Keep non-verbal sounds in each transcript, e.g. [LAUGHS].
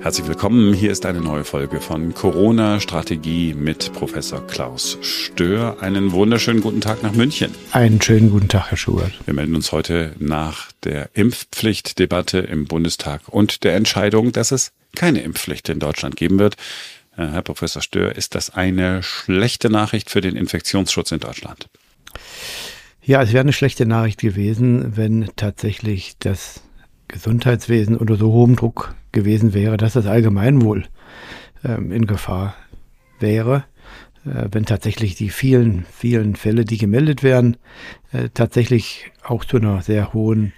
Herzlich willkommen. Hier ist eine neue Folge von Corona Strategie mit Professor Klaus Stör. Einen wunderschönen guten Tag nach München. Einen schönen guten Tag, Herr Schubert. Wir melden uns heute nach der Impfpflichtdebatte im Bundestag und der Entscheidung, dass es keine Impfpflicht in Deutschland geben wird. Äh, Herr Professor Stör, ist das eine schlechte Nachricht für den Infektionsschutz in Deutschland? Ja, es wäre eine schlechte Nachricht gewesen, wenn tatsächlich das Gesundheitswesen unter so hohem Druck gewesen wäre, dass das Allgemeinwohl ähm, in Gefahr wäre, äh, wenn tatsächlich die vielen, vielen Fälle, die gemeldet werden, äh, tatsächlich auch zu einer sehr hohen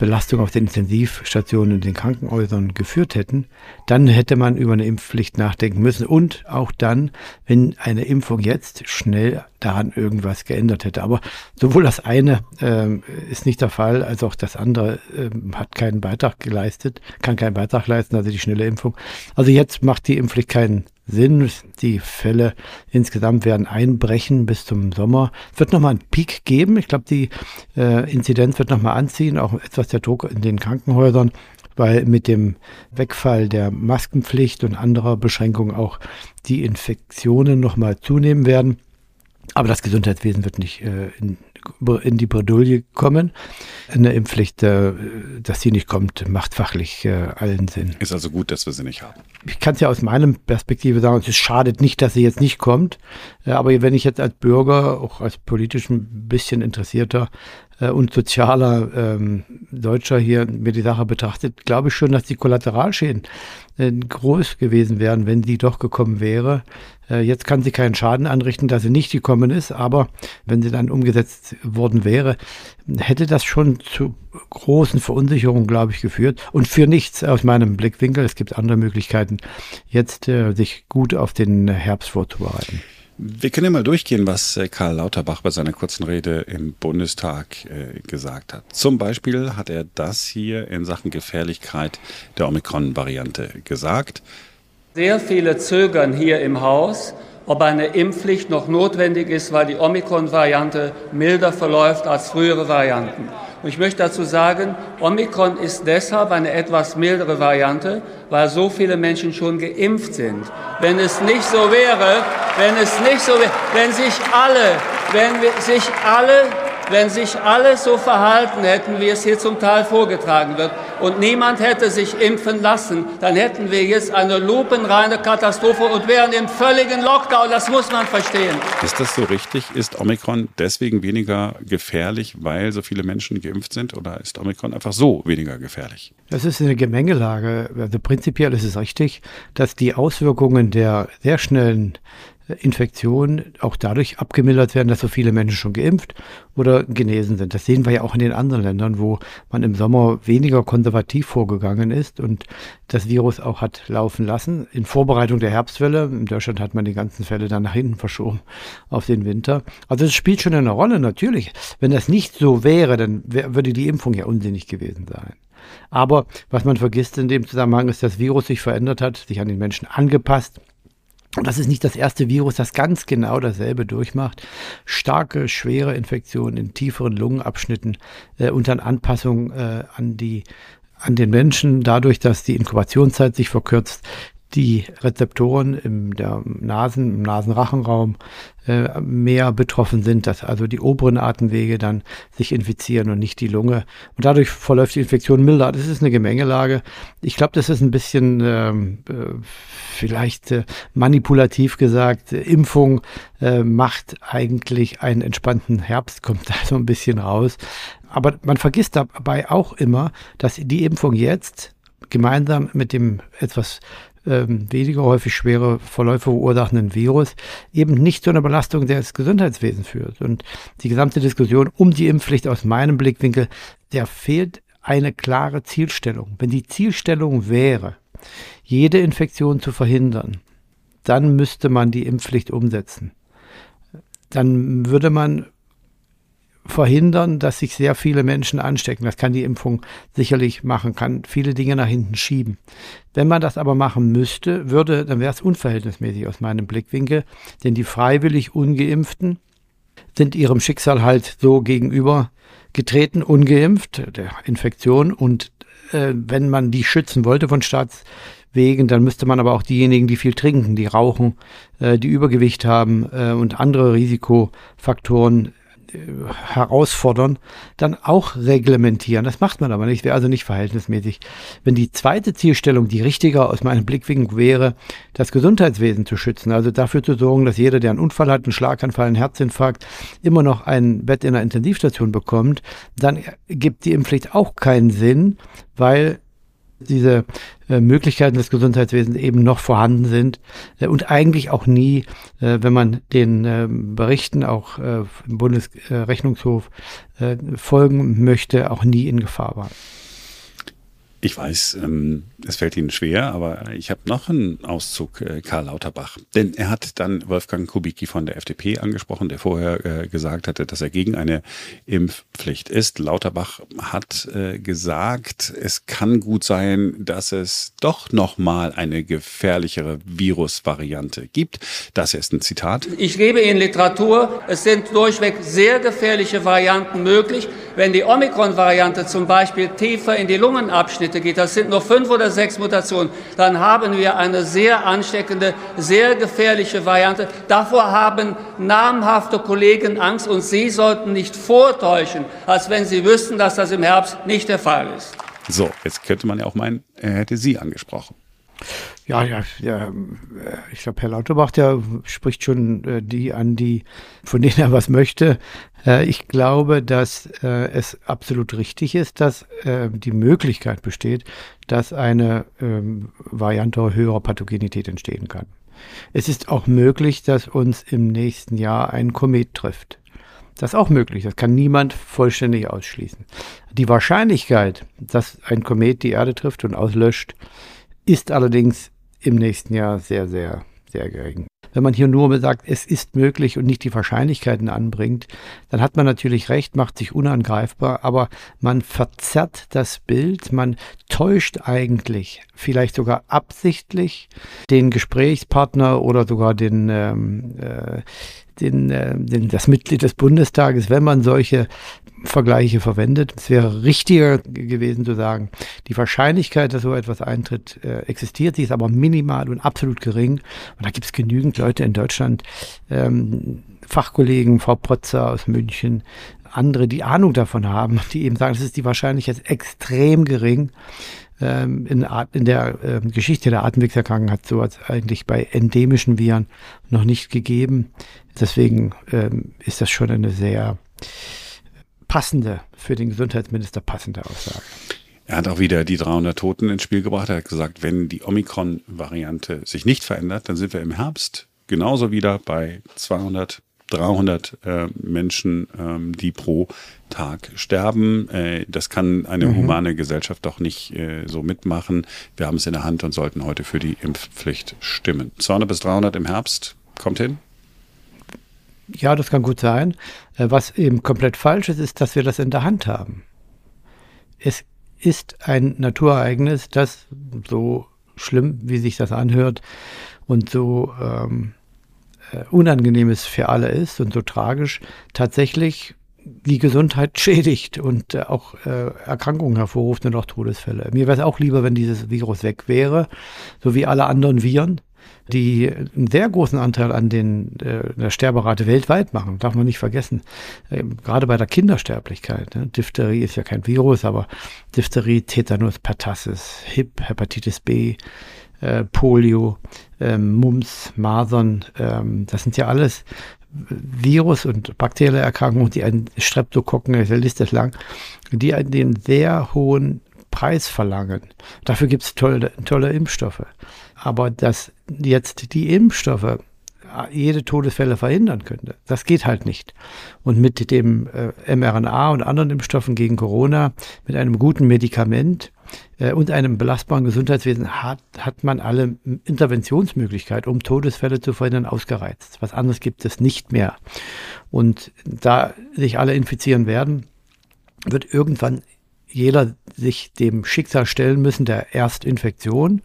Belastung auf den Intensivstationen und den Krankenhäusern geführt hätten, dann hätte man über eine Impfpflicht nachdenken müssen und auch dann, wenn eine Impfung jetzt schnell daran irgendwas geändert hätte. Aber sowohl das eine äh, ist nicht der Fall, als auch das andere äh, hat keinen Beitrag geleistet, kann keinen Beitrag leisten, also die schnelle Impfung. Also jetzt macht die Impfpflicht keinen Sinn. Die Fälle insgesamt werden einbrechen bis zum Sommer. Es wird nochmal einen Peak geben. Ich glaube, die äh, Inzidenz wird nochmal anziehen, auch etwas der Druck in den Krankenhäusern, weil mit dem Wegfall der Maskenpflicht und anderer Beschränkungen auch die Infektionen nochmal zunehmen werden. Aber das Gesundheitswesen wird nicht äh, in in die Bredouille kommen. Eine Impfpflicht, äh, dass sie nicht kommt, macht fachlich äh, allen Sinn. Ist also gut, dass wir sie nicht haben. Ich kann es ja aus meiner Perspektive sagen, es schadet nicht, dass sie jetzt nicht kommt. Aber wenn ich jetzt als Bürger, auch als politisch ein bisschen interessierter und sozialer ähm, Deutscher hier mir die Sache betrachtet, glaube ich schon, dass die Kollateralschäden groß gewesen wären, wenn sie doch gekommen wäre. Äh, jetzt kann sie keinen Schaden anrichten, dass sie nicht gekommen ist, aber wenn sie dann umgesetzt worden wäre, hätte das schon zu großen Verunsicherungen, glaube ich, geführt. Und für nichts aus meinem Blickwinkel. Es gibt andere Möglichkeiten, jetzt äh, sich gut auf den Herbst vorzubereiten. Wir können ja mal durchgehen, was äh, Karl Lauterbach bei seiner kurzen Rede im Bundestag äh, gesagt hat. Zum Beispiel hat er das hier in Sachen Gefährlichkeit der Omikron-Variante gesagt. Sehr viele zögern hier im Haus, ob eine Impfpflicht noch notwendig ist, weil die Omikron-Variante milder verläuft als frühere Varianten. Und ich möchte dazu sagen, Omikron ist deshalb eine etwas mildere Variante, weil so viele Menschen schon geimpft sind. Wenn es nicht so wäre, wenn es nicht so wäre, wenn sich alle, wenn sich alle wenn sich alle so verhalten hätten, wie es hier zum Teil vorgetragen wird, und niemand hätte sich impfen lassen, dann hätten wir jetzt eine lupenreine Katastrophe und wären im völligen Lockdown. Das muss man verstehen. Ist das so richtig? Ist Omikron deswegen weniger gefährlich, weil so viele Menschen geimpft sind? Oder ist Omikron einfach so weniger gefährlich? Das ist eine Gemengelage. Also prinzipiell ist es richtig, dass die Auswirkungen der sehr schnellen Infektionen auch dadurch abgemildert werden, dass so viele Menschen schon geimpft oder genesen sind. Das sehen wir ja auch in den anderen Ländern, wo man im Sommer weniger konservativ vorgegangen ist und das Virus auch hat laufen lassen. In Vorbereitung der Herbstwelle, in Deutschland hat man die ganzen Fälle dann nach hinten verschoben auf den Winter. Also es spielt schon eine Rolle, natürlich. Wenn das nicht so wäre, dann würde die Impfung ja unsinnig gewesen sein. Aber was man vergisst in dem Zusammenhang ist, dass das Virus sich verändert hat, sich an den Menschen angepasst und das ist nicht das erste Virus, das ganz genau dasselbe durchmacht. Starke, schwere Infektionen in tieferen Lungenabschnitten äh, und dann Anpassung äh, an die an den Menschen, dadurch, dass die Inkubationszeit sich verkürzt, die Rezeptoren im der Nasen, im Nasenrachenraum äh, mehr betroffen sind, dass also die oberen Atemwege dann sich infizieren und nicht die Lunge. Und dadurch verläuft die Infektion milder. Das ist eine Gemengelage. Ich glaube, das ist ein bisschen ähm, äh, vielleicht äh, manipulativ gesagt. Impfung äh, macht eigentlich einen entspannten Herbst, [LAUGHS] kommt da so ein bisschen raus. Aber man vergisst dabei auch immer, dass die Impfung jetzt gemeinsam mit dem etwas ähm, weniger häufig schwere Verläufe verursachenden Virus eben nicht zu einer Belastung des Gesundheitswesens führt. Und die gesamte Diskussion um die Impfpflicht aus meinem Blickwinkel, der fehlt eine klare Zielstellung. Wenn die Zielstellung wäre, jede Infektion zu verhindern, dann müsste man die Impfpflicht umsetzen. Dann würde man verhindern, dass sich sehr viele Menschen anstecken. Das kann die Impfung sicherlich machen, kann viele Dinge nach hinten schieben. Wenn man das aber machen müsste, würde, dann wäre es unverhältnismäßig aus meinem Blickwinkel, denn die freiwillig ungeimpften sind ihrem Schicksal halt so gegenüber getreten, ungeimpft, der Infektion und äh, wenn man die schützen wollte von Staatswegen, dann müsste man aber auch diejenigen, die viel trinken, die rauchen, äh, die Übergewicht haben äh, und andere Risikofaktoren herausfordern, dann auch reglementieren. Das macht man aber nicht, wäre also nicht verhältnismäßig. Wenn die zweite Zielstellung, die richtiger aus meinem Blickwinkel wäre, das Gesundheitswesen zu schützen, also dafür zu sorgen, dass jeder, der einen Unfall hat, einen Schlaganfall, einen Herzinfarkt, immer noch ein Bett in einer Intensivstation bekommt, dann gibt die Impfpflicht auch keinen Sinn, weil diese äh, Möglichkeiten des Gesundheitswesens eben noch vorhanden sind äh, und eigentlich auch nie, äh, wenn man den äh, Berichten auch äh, im Bundesrechnungshof äh, folgen möchte, auch nie in Gefahr waren. Ich weiß, ähm, es fällt Ihnen schwer, aber ich habe noch einen Auszug, äh, Karl Lauterbach. Denn er hat dann Wolfgang Kubicki von der FDP angesprochen, der vorher äh, gesagt hatte, dass er gegen eine Impfpflicht ist. Lauterbach hat äh, gesagt, es kann gut sein, dass es doch nochmal eine gefährlichere Virusvariante gibt. Das ist ein Zitat. Ich gebe Ihnen Literatur. Es sind durchweg sehr gefährliche Varianten möglich. Wenn die Omikron-Variante zum Beispiel tiefer in die Lungenabschnitte geht, das sind nur fünf oder sechs Mutationen, dann haben wir eine sehr ansteckende, sehr gefährliche Variante. Davor haben namhafte Kollegen Angst und Sie sollten nicht vortäuschen, als wenn Sie wüssten, dass das im Herbst nicht der Fall ist. So, jetzt könnte man ja auch meinen, er hätte Sie angesprochen. Ja, ja, ja äh, ich glaube, Herr Lauterbach, der spricht schon äh, die an, die, von denen er was möchte. Äh, ich glaube, dass äh, es absolut richtig ist, dass äh, die Möglichkeit besteht, dass eine ähm, Variante höherer Pathogenität entstehen kann. Es ist auch möglich, dass uns im nächsten Jahr ein Komet trifft. Das ist auch möglich. Das kann niemand vollständig ausschließen. Die Wahrscheinlichkeit, dass ein Komet die Erde trifft und auslöscht, ist allerdings im nächsten Jahr sehr, sehr, sehr gering. Wenn man hier nur sagt, es ist möglich und nicht die Wahrscheinlichkeiten anbringt, dann hat man natürlich recht, macht sich unangreifbar, aber man verzerrt das Bild, man täuscht eigentlich, vielleicht sogar absichtlich, den Gesprächspartner oder sogar den, ähm, äh, den, äh, den, das Mitglied des Bundestages, wenn man solche Vergleiche verwendet. Es wäre richtiger gewesen zu sagen, die Wahrscheinlichkeit, dass so etwas eintritt, äh, existiert, sie ist aber minimal und absolut gering. Und da gibt es genügend Leute in Deutschland, ähm, Fachkollegen, Frau Protzer aus München, andere, die Ahnung davon haben, die eben sagen, es ist die Wahrscheinlichkeit extrem gering. Ähm, in, in, der äh, Geschichte der Atemwegserkrankung hat sowas eigentlich bei endemischen Viren noch nicht gegeben. Deswegen ähm, ist das schon eine sehr passende, für den Gesundheitsminister passende Aussage. Er hat auch wieder die 300 Toten ins Spiel gebracht. Er hat gesagt, wenn die Omikron-Variante sich nicht verändert, dann sind wir im Herbst genauso wieder bei 200, 300 äh, Menschen, ähm, die pro Tag sterben. Äh, das kann eine mhm. humane Gesellschaft doch nicht äh, so mitmachen. Wir haben es in der Hand und sollten heute für die Impfpflicht stimmen. 200 bis 300 im Herbst kommt hin. Ja, das kann gut sein. Äh, was eben komplett falsch ist, ist, dass wir das in der Hand haben. Es ist ein Naturereignis, das so schlimm, wie sich das anhört und so ähm, äh, unangenehm es für alle ist und so tragisch, tatsächlich die Gesundheit [LAUGHS] schädigt und äh, auch äh, Erkrankungen hervorruft und auch Todesfälle. Mir wäre es auch lieber, wenn dieses Virus weg wäre, so wie alle anderen Viren die einen sehr großen Anteil an den, der Sterberate weltweit machen, darf man nicht vergessen. Äh, gerade bei der Kindersterblichkeit. Ne? Diphtherie ist ja kein Virus, aber Diphtherie, Tetanus, Pertussis, HIP, Hepatitis B, äh, Polio, ähm, Mumps, Masern, ähm, das sind ja alles Virus- und bakterielle Erkrankungen, die einen Streptokokken, die Liste ist lang, die einen sehr hohen Preis verlangen. Dafür gibt es tolle, tolle Impfstoffe. Aber dass jetzt die Impfstoffe jede Todesfälle verhindern könnte. Das geht halt nicht. Und mit dem äh, mRNA und anderen Impfstoffen gegen Corona, mit einem guten Medikament äh, und einem belastbaren Gesundheitswesen hat, hat man alle Interventionsmöglichkeiten, um Todesfälle zu verhindern, ausgereizt. Was anderes gibt es nicht mehr. Und da sich alle infizieren werden, wird irgendwann jeder sich dem Schicksal stellen müssen der Erstinfektion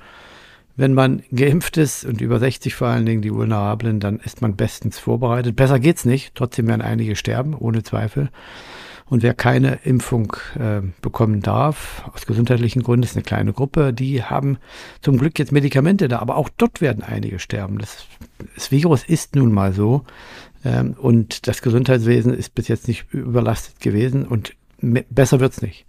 wenn man geimpft ist und über 60 vor allen Dingen die Vulnerablen, dann ist man bestens vorbereitet. Besser geht's nicht. Trotzdem werden einige sterben, ohne Zweifel. Und wer keine Impfung äh, bekommen darf, aus gesundheitlichen Gründen, ist eine kleine Gruppe, die haben zum Glück jetzt Medikamente da, aber auch dort werden einige sterben. Das, das Virus ist nun mal so. Ähm, und das Gesundheitswesen ist bis jetzt nicht überlastet gewesen und besser wird's nicht.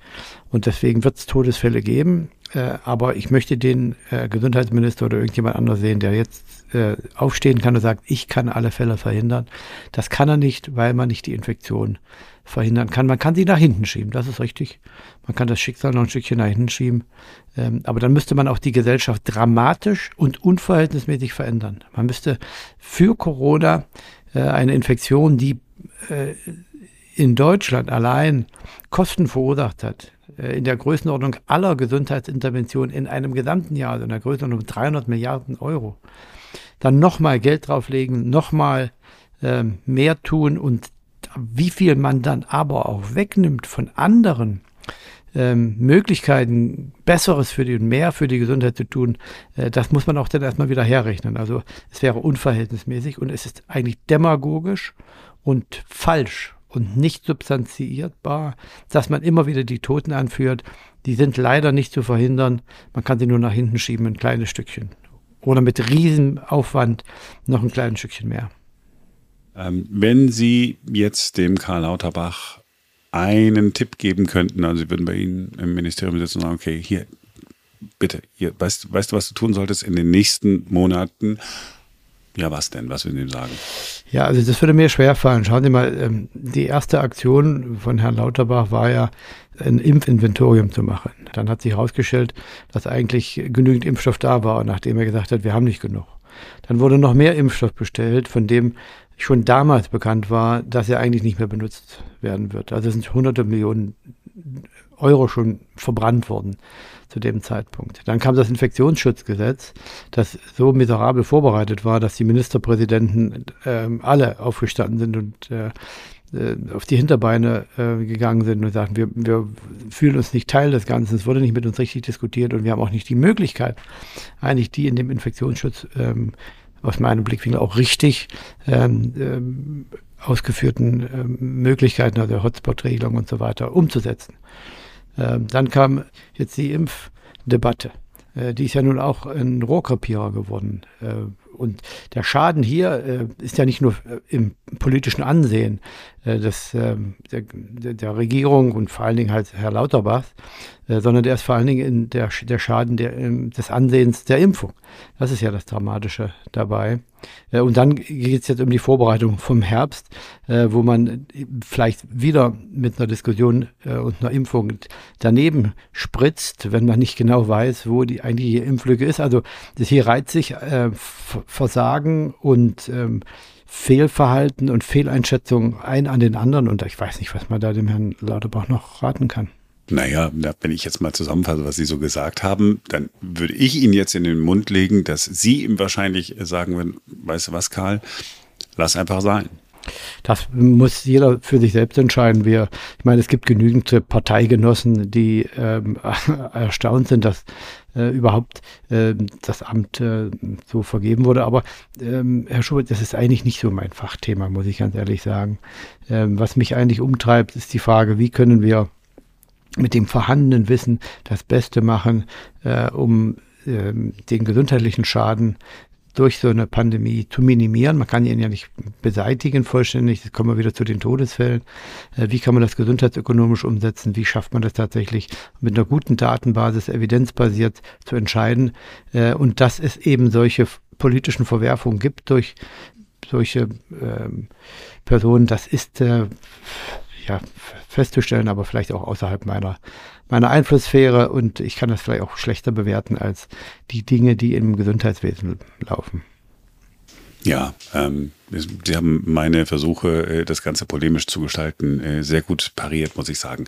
Und deswegen wird es Todesfälle geben. Äh, aber ich möchte den äh, Gesundheitsminister oder irgendjemand anderes sehen, der jetzt äh, aufstehen kann und sagt, ich kann alle Fälle verhindern. Das kann er nicht, weil man nicht die Infektion verhindern kann. Man kann sie nach hinten schieben, das ist richtig. Man kann das Schicksal noch ein Stückchen nach hinten schieben. Ähm, aber dann müsste man auch die Gesellschaft dramatisch und unverhältnismäßig verändern. Man müsste für Corona äh, eine Infektion, die äh, in Deutschland allein Kosten verursacht hat, äh, in der Größenordnung aller Gesundheitsinterventionen in einem gesamten Jahr, also in der Größenordnung 300 Milliarden Euro, dann nochmal Geld drauflegen, nochmal äh, mehr tun und wie viel man dann aber auch wegnimmt von anderen ähm, Möglichkeiten, Besseres für die und mehr für die Gesundheit zu tun, äh, das muss man auch dann erstmal wieder herrechnen. Also es wäre unverhältnismäßig und es ist eigentlich demagogisch und falsch und nicht substanziierbar, dass man immer wieder die Toten anführt. Die sind leider nicht zu verhindern. Man kann sie nur nach hinten schieben, ein kleines Stückchen. Oder mit Riesenaufwand noch ein kleines Stückchen mehr. Ähm, wenn Sie jetzt dem Karl Lauterbach einen Tipp geben könnten, also Sie würden bei Ihnen im Ministerium sitzen und sagen, okay, hier, bitte, hier, weißt, weißt du, was du tun solltest in den nächsten Monaten? Ja, was denn? Was würden Sie ihm sagen? Ja, also das würde mir schwer fallen. Schauen Sie mal, ähm, die erste Aktion von Herrn Lauterbach war ja, ein Impfinventorium zu machen. Dann hat sich herausgestellt, dass eigentlich genügend Impfstoff da war, nachdem er gesagt hat, wir haben nicht genug. Dann wurde noch mehr Impfstoff bestellt, von dem schon damals bekannt war, dass er eigentlich nicht mehr benutzt werden wird. Also sind hunderte Millionen Euro schon verbrannt worden zu dem Zeitpunkt. Dann kam das Infektionsschutzgesetz, das so miserabel vorbereitet war, dass die Ministerpräsidenten äh, alle aufgestanden sind und äh, äh, auf die Hinterbeine äh, gegangen sind und sagten, wir, wir fühlen uns nicht Teil des Ganzen, es wurde nicht mit uns richtig diskutiert und wir haben auch nicht die Möglichkeit, eigentlich die in dem Infektionsschutz ähm, aus meinem Blickwinkel auch richtig ähm, ähm, ausgeführten ähm, Möglichkeiten, also Hotspot-Regelung und so weiter, umzusetzen. Ähm, dann kam jetzt die Impfdebatte. Äh, die ist ja nun auch ein Rohrkrepierer geworden. Äh, und der Schaden hier äh, ist ja nicht nur äh, im politischen Ansehen äh, des, ähm, der, der, Regierung und vor allen Dingen halt Herr Lauterbach, äh, sondern der ist vor allen Dingen in der, der Schaden der, des Ansehens der Impfung. Das ist ja das Dramatische dabei. Äh, und dann geht es jetzt um die Vorbereitung vom Herbst, äh, wo man vielleicht wieder mit einer Diskussion äh, und einer Impfung daneben spritzt, wenn man nicht genau weiß, wo die eigentliche Impflücke ist. Also das hier reiht sich äh, Versagen und ähm, Fehlverhalten und Fehleinschätzung ein an den anderen. Und ich weiß nicht, was man da dem Herrn Lauterbach noch raten kann. Naja, wenn ich jetzt mal zusammenfasse, was Sie so gesagt haben, dann würde ich Ihnen jetzt in den Mund legen, dass Sie ihm wahrscheinlich sagen würden, weißt du was, Karl, lass einfach sein. Das muss jeder für sich selbst entscheiden. Wir, ich meine, es gibt genügend Parteigenossen, die ähm, [LAUGHS] erstaunt sind, dass äh, überhaupt äh, das Amt äh, so vergeben wurde. Aber ähm, Herr Schubert, das ist eigentlich nicht so mein Fachthema, muss ich ganz ehrlich sagen. Ähm, was mich eigentlich umtreibt, ist die Frage, wie können wir mit dem vorhandenen Wissen das Beste machen, äh, um äh, den gesundheitlichen Schaden durch so eine Pandemie zu minimieren. Man kann ihn ja nicht beseitigen vollständig. Jetzt kommen wir wieder zu den Todesfällen. Äh, wie kann man das gesundheitsökonomisch umsetzen? Wie schafft man das tatsächlich mit einer guten Datenbasis, evidenzbasiert zu entscheiden? Äh, und dass es eben solche politischen Verwerfungen gibt durch solche ähm, Personen, das ist äh, ja, festzustellen, aber vielleicht auch außerhalb meiner, meiner Einflusssphäre und ich kann das vielleicht auch schlechter bewerten als die Dinge, die im Gesundheitswesen laufen. Ja, ähm, Sie haben meine Versuche, äh, das Ganze polemisch zu gestalten, äh, sehr gut pariert, muss ich sagen.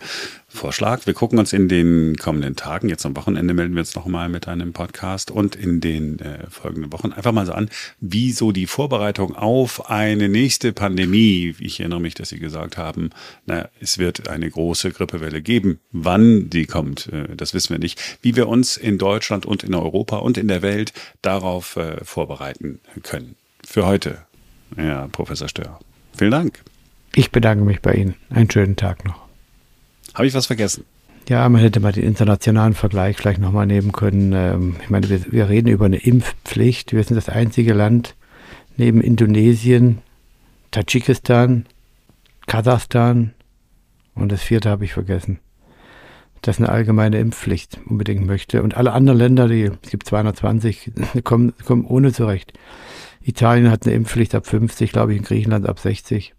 Vorschlag, wir gucken uns in den kommenden Tagen, jetzt am Wochenende melden wir uns nochmal mit einem Podcast und in den äh, folgenden Wochen einfach mal so an, wie so die Vorbereitung auf eine nächste Pandemie, ich erinnere mich, dass Sie gesagt haben, na, es wird eine große Grippewelle geben. Wann die kommt, äh, das wissen wir nicht. Wie wir uns in Deutschland und in Europa und in der Welt darauf äh, vorbereiten können für heute, ja, Professor Stör. Vielen Dank. Ich bedanke mich bei Ihnen. Einen schönen Tag noch. Habe ich was vergessen? Ja, man hätte mal den internationalen Vergleich vielleicht nochmal nehmen können. Ähm, ich meine, wir, wir reden über eine Impfpflicht. Wir sind das einzige Land neben Indonesien, Tadschikistan, Kasachstan und das vierte habe ich vergessen, das eine allgemeine Impfpflicht unbedingt möchte. Und alle anderen Länder, die, es gibt 220, [LAUGHS] kommen, kommen ohne zurecht. Italien hat eine Impfpflicht ab 50, glaube ich, in Griechenland ab 60.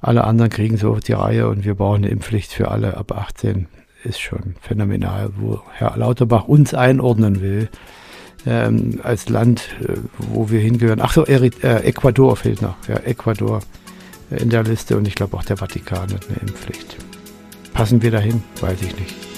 Alle anderen kriegen so die Reihe und wir brauchen eine Impfpflicht für alle ab 18. Ist schon phänomenal, wo Herr Lauterbach uns einordnen will ähm, als Land, äh, wo wir hingehören. Ach so, äh, Ecuador fehlt noch. Ja, Ecuador in der Liste und ich glaube auch der Vatikan hat eine Impfpflicht. Passen wir dahin? Weiß ich nicht.